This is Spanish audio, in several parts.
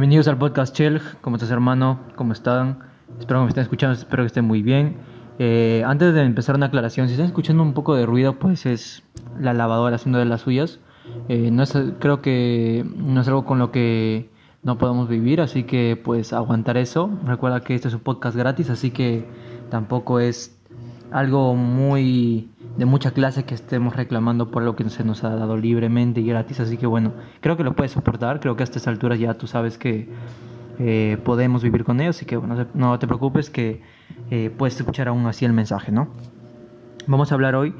Bienvenidos al podcast Chelg, ¿cómo estás hermano? ¿Cómo están? Espero que me estén escuchando, espero que estén muy bien. Eh, antes de empezar una aclaración, si están escuchando un poco de ruido, pues es la lavadora haciendo de las suyas. Eh, no es, creo que no es algo con lo que no podemos vivir, así que pues aguantar eso. Recuerda que este es un podcast gratis, así que tampoco es algo muy de mucha clase que estemos reclamando por lo que se nos ha dado libremente y gratis. Así que bueno, creo que lo puedes soportar. Creo que a estas alturas ya tú sabes que eh, podemos vivir con ellos. Así que bueno, no te preocupes que eh, puedes escuchar aún así el mensaje, ¿no? Vamos a hablar hoy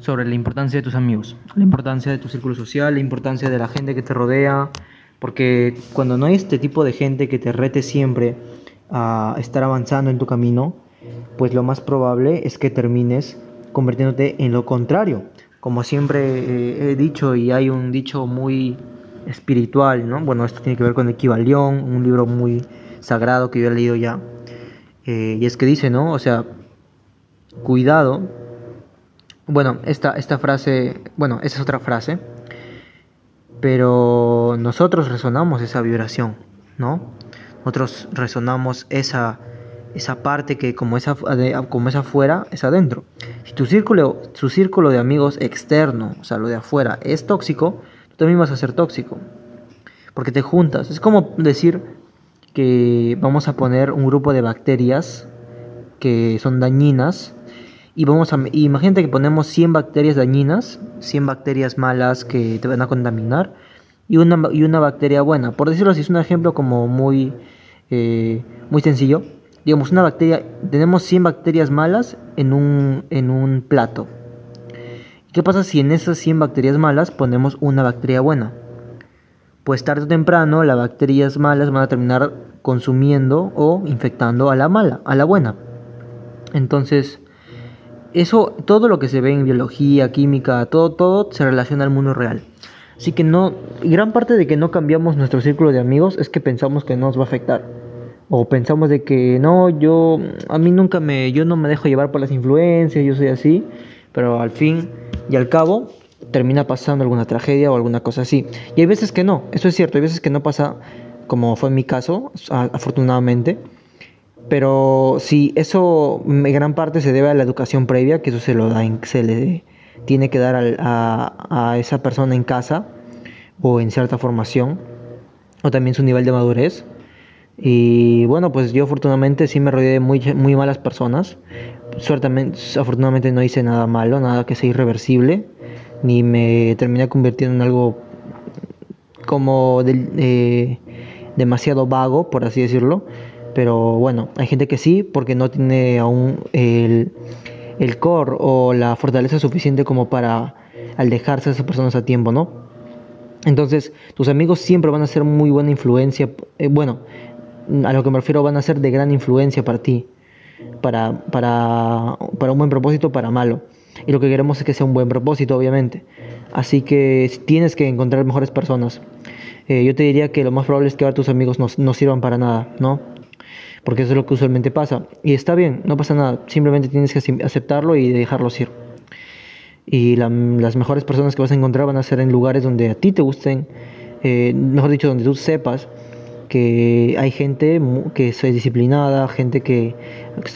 sobre la importancia de tus amigos, la importancia de tu círculo social, la importancia de la gente que te rodea. Porque cuando no hay este tipo de gente que te rete siempre a estar avanzando en tu camino, pues lo más probable es que termines convirtiéndote en lo contrario. Como siempre eh, he dicho y hay un dicho muy espiritual, ¿no? Bueno, esto tiene que ver con Equivalión, un libro muy sagrado que yo he leído ya. Eh, y es que dice, ¿no? O sea, cuidado. Bueno, esta, esta frase, bueno, esa es otra frase, pero nosotros resonamos esa vibración, ¿no? Nosotros resonamos esa esa parte que como es, como es afuera, es adentro. Si tu círculo, su círculo de amigos externo, o sea, lo de afuera, es tóxico, tú también vas a ser tóxico. Porque te juntas. Es como decir que vamos a poner un grupo de bacterias que son dañinas y vamos a imagínate que ponemos 100 bacterias dañinas, 100 bacterias malas que te van a contaminar y una, y una bacteria buena. Por decirlo así, es un ejemplo como muy, eh, muy sencillo digamos, una bacteria, tenemos 100 bacterias malas en un, en un plato. ¿Qué pasa si en esas 100 bacterias malas ponemos una bacteria buena? Pues tarde o temprano las bacterias malas van a terminar consumiendo o infectando a la mala, a la buena. Entonces, eso, todo lo que se ve en biología, química, todo, todo se relaciona al mundo real. Así que no, gran parte de que no cambiamos nuestro círculo de amigos es que pensamos que no nos va a afectar o pensamos de que no, yo a mí nunca me yo no me dejo llevar por las influencias, yo soy así, pero al fin y al cabo termina pasando alguna tragedia o alguna cosa así. Y hay veces que no, eso es cierto, hay veces que no pasa como fue en mi caso, afortunadamente. Pero si eso en gran parte se debe a la educación previa, que eso se lo da se le tiene que dar a, a esa persona en casa o en cierta formación, o también su nivel de madurez y bueno, pues yo afortunadamente sí me rodeé de muy, muy malas personas. Suertamente, afortunadamente no hice nada malo, nada que sea irreversible, ni me terminé convirtiendo en algo como eh, demasiado vago, por así decirlo. Pero bueno, hay gente que sí, porque no tiene aún el, el core o la fortaleza suficiente como para alejarse de esas personas a tiempo, ¿no? Entonces, tus amigos siempre van a ser muy buena influencia. Eh, bueno, a lo que me refiero van a ser de gran influencia para ti, para, para, para un buen propósito, para malo. Y lo que queremos es que sea un buen propósito, obviamente. Así que tienes que encontrar mejores personas. Eh, yo te diría que lo más probable es que ahora tus amigos no, no sirvan para nada, ¿no? Porque eso es lo que usualmente pasa. Y está bien, no pasa nada. Simplemente tienes que aceptarlo y dejarlos ir. Y las mejores personas que vas a encontrar van a ser en lugares donde a ti te gusten, eh, mejor dicho, donde tú sepas que hay gente que es disciplinada, gente que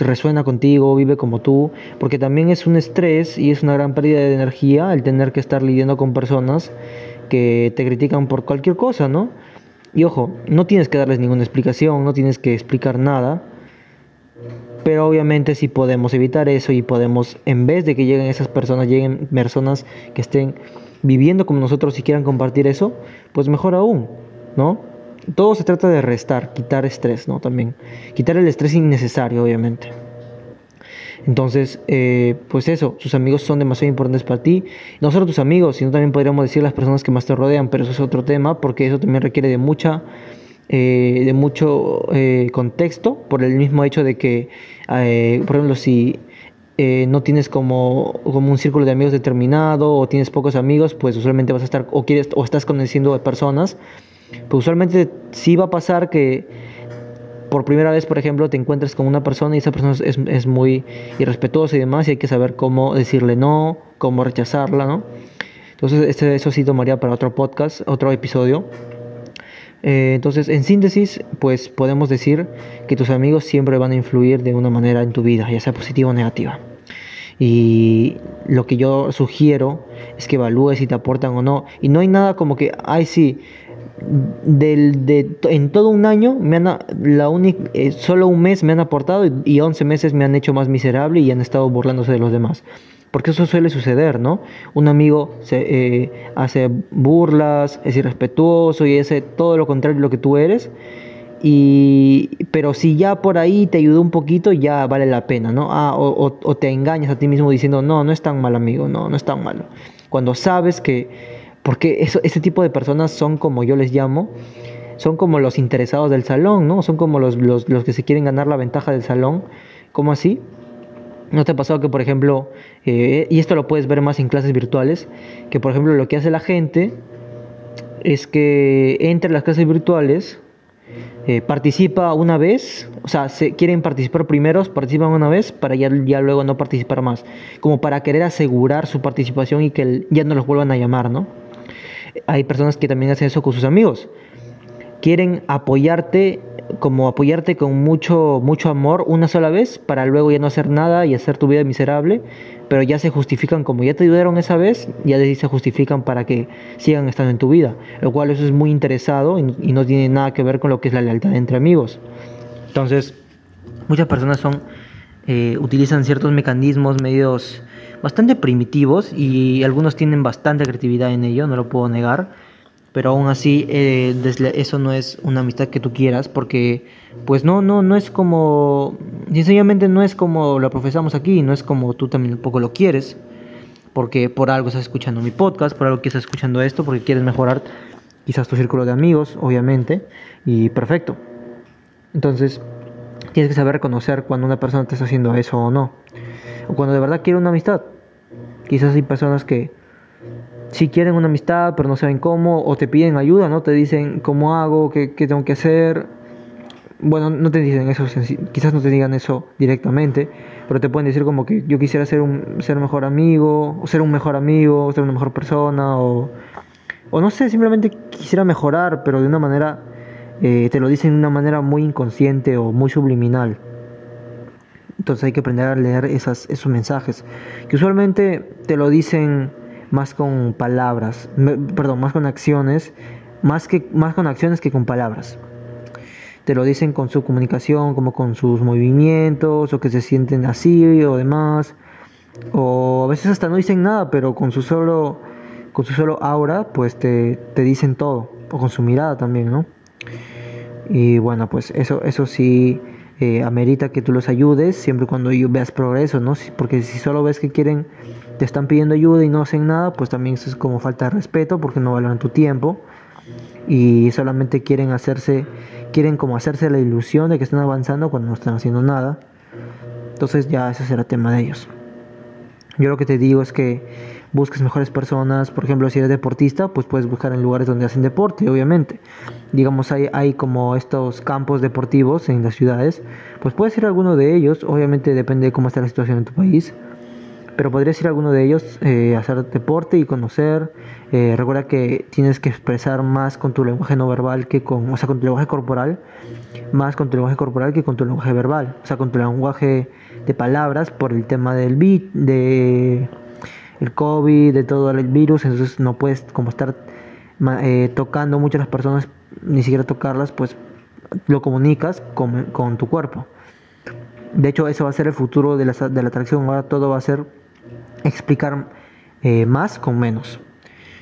resuena contigo, vive como tú, porque también es un estrés y es una gran pérdida de energía el tener que estar lidiando con personas que te critican por cualquier cosa, ¿no? Y ojo, no tienes que darles ninguna explicación, no tienes que explicar nada, pero obviamente si podemos evitar eso y podemos, en vez de que lleguen esas personas, lleguen personas que estén viviendo como nosotros y quieran compartir eso, pues mejor aún, ¿no? Todo se trata de restar, quitar estrés, ¿no? También. Quitar el estrés innecesario, obviamente. Entonces, eh, pues eso, sus amigos son demasiado importantes para ti. No solo tus amigos, sino también podríamos decir las personas que más te rodean, pero eso es otro tema, porque eso también requiere de mucha, eh, de mucho eh, contexto, por el mismo hecho de que, por ejemplo, si no tienes como, como un círculo de amigos determinado o tienes pocos amigos, pues usualmente vas a estar o quieres o estás conociendo a personas pues usualmente sí va a pasar que por primera vez, por ejemplo, te encuentres con una persona y esa persona es, es muy irrespetuosa y demás y hay que saber cómo decirle no, cómo rechazarla, ¿no? Entonces, este, eso sí tomaría para otro podcast, otro episodio. Eh, entonces, en síntesis, pues podemos decir que tus amigos siempre van a influir de una manera en tu vida, ya sea positiva o negativa. Y lo que yo sugiero es que evalúes si te aportan o no. Y no hay nada como que, ay, sí, del, de, en todo un año, me han, la única, eh, solo un mes me han aportado y, y 11 meses me han hecho más miserable y han estado burlándose de los demás. Porque eso suele suceder, ¿no? Un amigo se, eh, hace burlas, es irrespetuoso y hace todo lo contrario de lo que tú eres. Y, pero si ya por ahí te ayudó un poquito, ya vale la pena, ¿no? Ah, o, o, te engañas a ti mismo diciendo, no, no es tan mal amigo, no, no es tan malo. Cuando sabes que, porque eso, ese tipo de personas son como yo les llamo, son como los interesados del salón, ¿no? Son como los, los, los que se quieren ganar la ventaja del salón. ¿Cómo así? ¿No te ha pasado que, por ejemplo, eh, y esto lo puedes ver más en clases virtuales, que, por ejemplo, lo que hace la gente es que entre las clases virtuales, eh, participa una vez, o sea, se quieren participar primeros, participan una vez para ya, ya luego no participar más, como para querer asegurar su participación y que ya no los vuelvan a llamar, ¿no? Hay personas que también hacen eso con sus amigos, quieren apoyarte como apoyarte con mucho, mucho amor una sola vez para luego ya no hacer nada y hacer tu vida miserable, pero ya se justifican como ya te ayudaron esa vez, ya se justifican para que sigan estando en tu vida, lo cual eso es muy interesado y, no tiene nada que ver con lo que es la lealtad entre amigos. Entonces, muchas personas son, eh, utilizan ciertos mecanismos medios bastante primitivos y algunos tienen bastante creatividad en ello, no lo puedo negar pero aún así eh, eso no es una amistad que tú quieras porque pues no no no es como sencillamente no es como lo profesamos aquí no es como tú también poco lo quieres porque por algo estás escuchando mi podcast por algo que estás escuchando esto porque quieres mejorar quizás tu círculo de amigos obviamente y perfecto. Entonces tienes que saber reconocer cuando una persona te está haciendo eso o no o cuando de verdad quiere una amistad quizás hay personas que si quieren una amistad pero no saben cómo, o te piden ayuda, ¿no? Te dicen cómo hago, qué, qué tengo que hacer. Bueno, no te dicen eso, quizás no te digan eso directamente, pero te pueden decir como que yo quisiera ser un ser mejor amigo, o ser un mejor amigo, o ser una mejor persona, o, o no sé, simplemente quisiera mejorar, pero de una manera, eh, te lo dicen de una manera muy inconsciente o muy subliminal. Entonces hay que aprender a leer esas, esos mensajes, que usualmente te lo dicen más con palabras, perdón, más con acciones, más, que, más con acciones que con palabras. Te lo dicen con su comunicación, como con sus movimientos, o que se sienten así o demás. O a veces hasta no dicen nada, pero con su solo, con su solo aura, pues te, te dicen todo. O con su mirada también, ¿no? Y bueno, pues eso, eso sí eh, amerita que tú los ayudes siempre cuando veas progreso, ¿no? Porque si solo ves que quieren te están pidiendo ayuda y no hacen nada, pues también eso es como falta de respeto porque no valoran tu tiempo y solamente quieren hacerse, quieren como hacerse la ilusión de que están avanzando cuando no están haciendo nada. Entonces ya ese será tema de ellos. Yo lo que te digo es que busques mejores personas, por ejemplo, si eres deportista, pues puedes buscar en lugares donde hacen deporte, obviamente. Digamos, hay, hay como estos campos deportivos en las ciudades, pues puedes ir a alguno de ellos, obviamente depende de cómo está la situación en tu país pero podrías ir a alguno de ellos, eh, hacer deporte y conocer. Eh, recuerda que tienes que expresar más con tu lenguaje no verbal que con, o sea, con tu lenguaje corporal, más con tu lenguaje corporal que con tu lenguaje verbal, o sea, con tu lenguaje de palabras por el tema del beat, de el COVID, de todo el virus, entonces no puedes como estar eh, tocando mucho a las personas, ni siquiera tocarlas, pues lo comunicas con, con tu cuerpo. De hecho, eso va a ser el futuro de la, de la atracción. Ahora todo va a ser explicar eh, más con menos.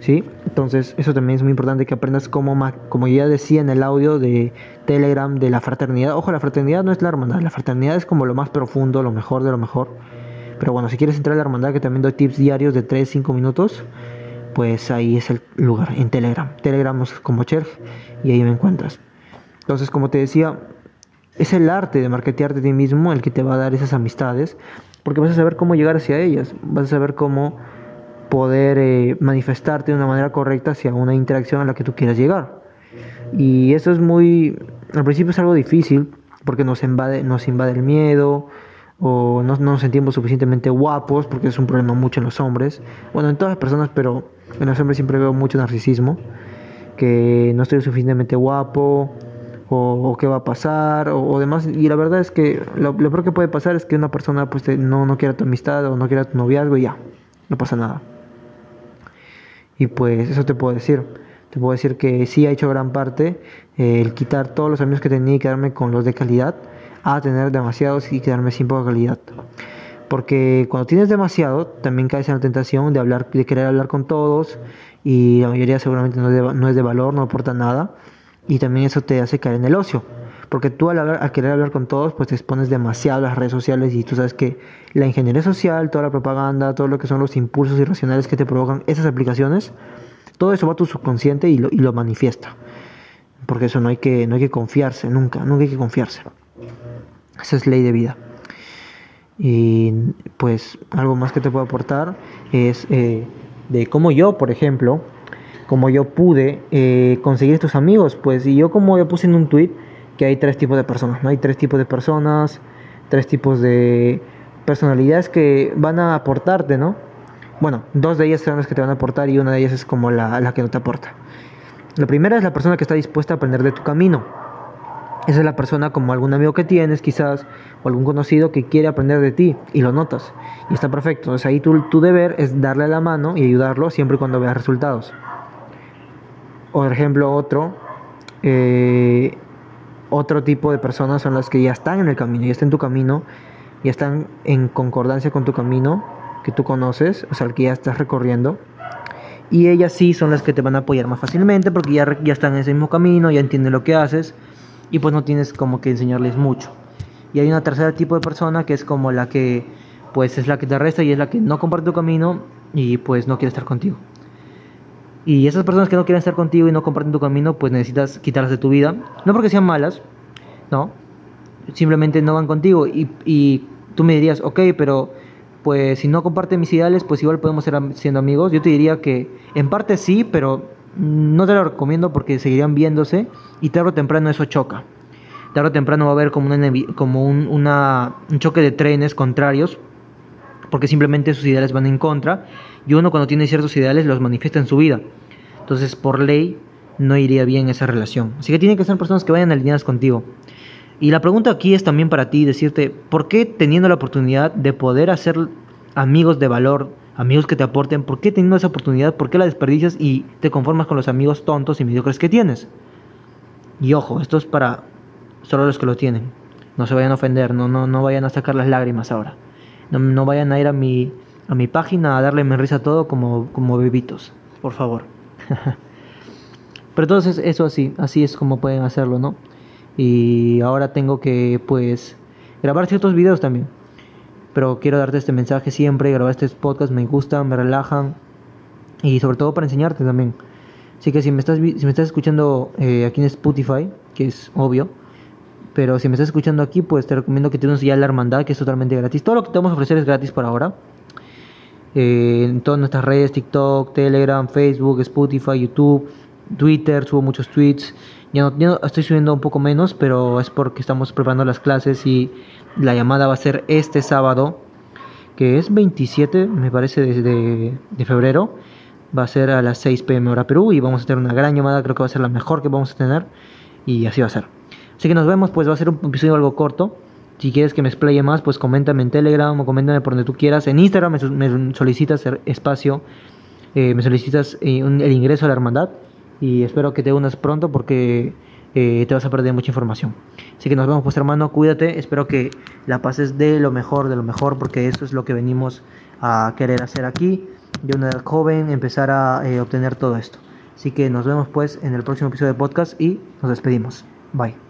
¿sí? Entonces, eso también es muy importante que aprendas cómo, como ya decía en el audio de Telegram, de la fraternidad. Ojo, la fraternidad no es la hermandad, la fraternidad es como lo más profundo, lo mejor de lo mejor. Pero bueno, si quieres entrar a la hermandad, que también doy tips diarios de 3-5 minutos, pues ahí es el lugar, en Telegram. Telegram es como Cherg y ahí me encuentras. Entonces, como te decía, es el arte de marketearte a ti mismo el que te va a dar esas amistades porque vas a saber cómo llegar hacia ellas, vas a saber cómo poder eh, manifestarte de una manera correcta hacia una interacción a la que tú quieras llegar. Y eso es muy, al principio es algo difícil, porque nos invade, nos invade el miedo, o no, nos sentimos suficientemente guapos, porque es un problema mucho en los hombres, bueno, en todas las personas, pero en los hombres siempre veo mucho narcisismo. que no estoy suficientemente guapo, o, qué va a pasar, o, demás. Y la verdad es que lo, peor que puede pasar es que una persona pues no, no quiera tu amistad o no quiera tu noviazgo y ya, no pasa nada. Y pues eso te puedo decir. Te puedo decir que sí ha hecho gran parte eh, el quitar todos los amigos que tenía y quedarme con los de calidad a tener demasiados y quedarme sin poca calidad. Porque cuando tienes demasiado, también caes en la tentación de hablar, de querer hablar con todos y la mayoría seguramente no es de, valor, no aporta nada y también eso te hace caer en el ocio. Porque tú al, querer hablar con todos, pues te expones demasiado a las redes sociales y tú sabes que la ingeniería social, toda la propaganda, todo lo que son los impulsos irracionales que te provocan esas aplicaciones, todo eso va a tu subconsciente y lo, y lo manifiesta. Porque eso no hay, que, no hay que confiarse, nunca, nunca hay que confiarse. Esa es ley de vida. Y pues algo más que te puedo aportar es eh, de cómo yo, por ejemplo, como yo pude eh, conseguir estos amigos, pues, y yo como yo puse en un tweet que hay tres tipos de personas, ¿no? Hay tres tipos de personas, tres tipos de personalidades que van a aportarte, ¿no? Bueno, dos de ellas son las que te van a aportar y una de ellas es como la, la que no te aporta. La primera es la persona que está dispuesta a aprender de tu camino. Esa es la persona como algún amigo que tienes quizás o algún conocido que quiere aprender de ti y lo notas y está perfecto. Entonces ahí tu, tu deber es darle la mano y ayudarlo siempre y cuando veas resultados. Por ejemplo, otro, eh, otro tipo de personas son las que ya están en el camino, ya están en tu camino, ya están en concordancia con tu camino que tú conoces, o sea, el que ya estás recorriendo. Y ellas sí son las que te van a apoyar más fácilmente porque ya, ya están en ese mismo camino, ya entienden lo que haces y pues no tienes como que enseñarles mucho. Y hay una tercera tipo de persona que es como la que pues es la que te resta y es la que no comparte tu camino y pues no quiere estar contigo. Y esas personas que no quieren estar contigo y no comparten tu camino, pues necesitas quitarlas de tu vida. No porque sean malas, no. Simplemente no van contigo. Y, y tú me dirías, ok, pero pues si no comparten mis ideales, pues igual podemos ser siendo amigos. Yo te diría que en parte sí, pero no te lo recomiendo porque seguirían viéndose y tarde o temprano eso choca. Tarde o temprano va a haber como, una, como un, un choque de trenes contrarios porque simplemente sus ideales van en contra y uno cuando tiene ciertos ideales los manifiesta en su vida. Entonces, por ley, no iría bien esa relación. Así que tienen que ser personas que vayan alineadas contigo. Y la pregunta aquí es también para ti, decirte, ¿por qué teniendo la oportunidad de poder hacer amigos de valor, amigos que te aporten, ¿por qué teniendo esa oportunidad, por qué la desperdicias y te conformas con los amigos tontos y mediocres que tienes? Y ojo, esto es para solo los que lo tienen. No se vayan a ofender, no, no, no vayan a sacar las lágrimas ahora. No, vayan a ir a mi, a mi página a darle me risa a todo como, como bebitos, por favor. Pero entonces eso así, así es como pueden hacerlo, ¿no? Y ahora tengo que pues grabar ciertos videos también. Pero quiero darte este mensaje siempre, grabar este podcast me gusta, me relajan y sobre todo para enseñarte también. Así que si me estás, si me estás escuchando eh, aquí en Spotify, que es obvio, pero si me estás escuchando aquí, pues te recomiendo que te unas ya la hermandad, que es totalmente gratis. Todo lo que te vamos a ofrecer es gratis por ahora. Eh, en todas nuestras redes, TikTok, Telegram, Facebook, Spotify, YouTube, Twitter, subo muchos tweets. Ya no, estoy subiendo un poco menos, pero es porque estamos preparando las clases y la llamada va a ser este sábado, que es 27, me parece, de, febrero. Va a ser a las 6 pm hora Perú y vamos a tener una gran llamada, creo que va a ser la mejor que vamos a tener y así va a ser. Así que nos vemos, pues va a ser un episodio algo corto. Si quieres que me explaye más, pues coméntame en Telegram o coméntame por donde tú quieras. En Instagram me, solicitas espacio, eh, me solicitas eh, el ingreso a la hermandad. Y espero que te unas pronto porque eh, te vas a perder mucha información. Así que nos vemos, pues hermano, cuídate. Espero que la pases de lo mejor, de lo mejor, porque eso es lo que venimos a querer hacer aquí. De una edad joven, empezar a obtener todo esto. Así que nos vemos pues en el próximo episodio de podcast y nos despedimos. Bye.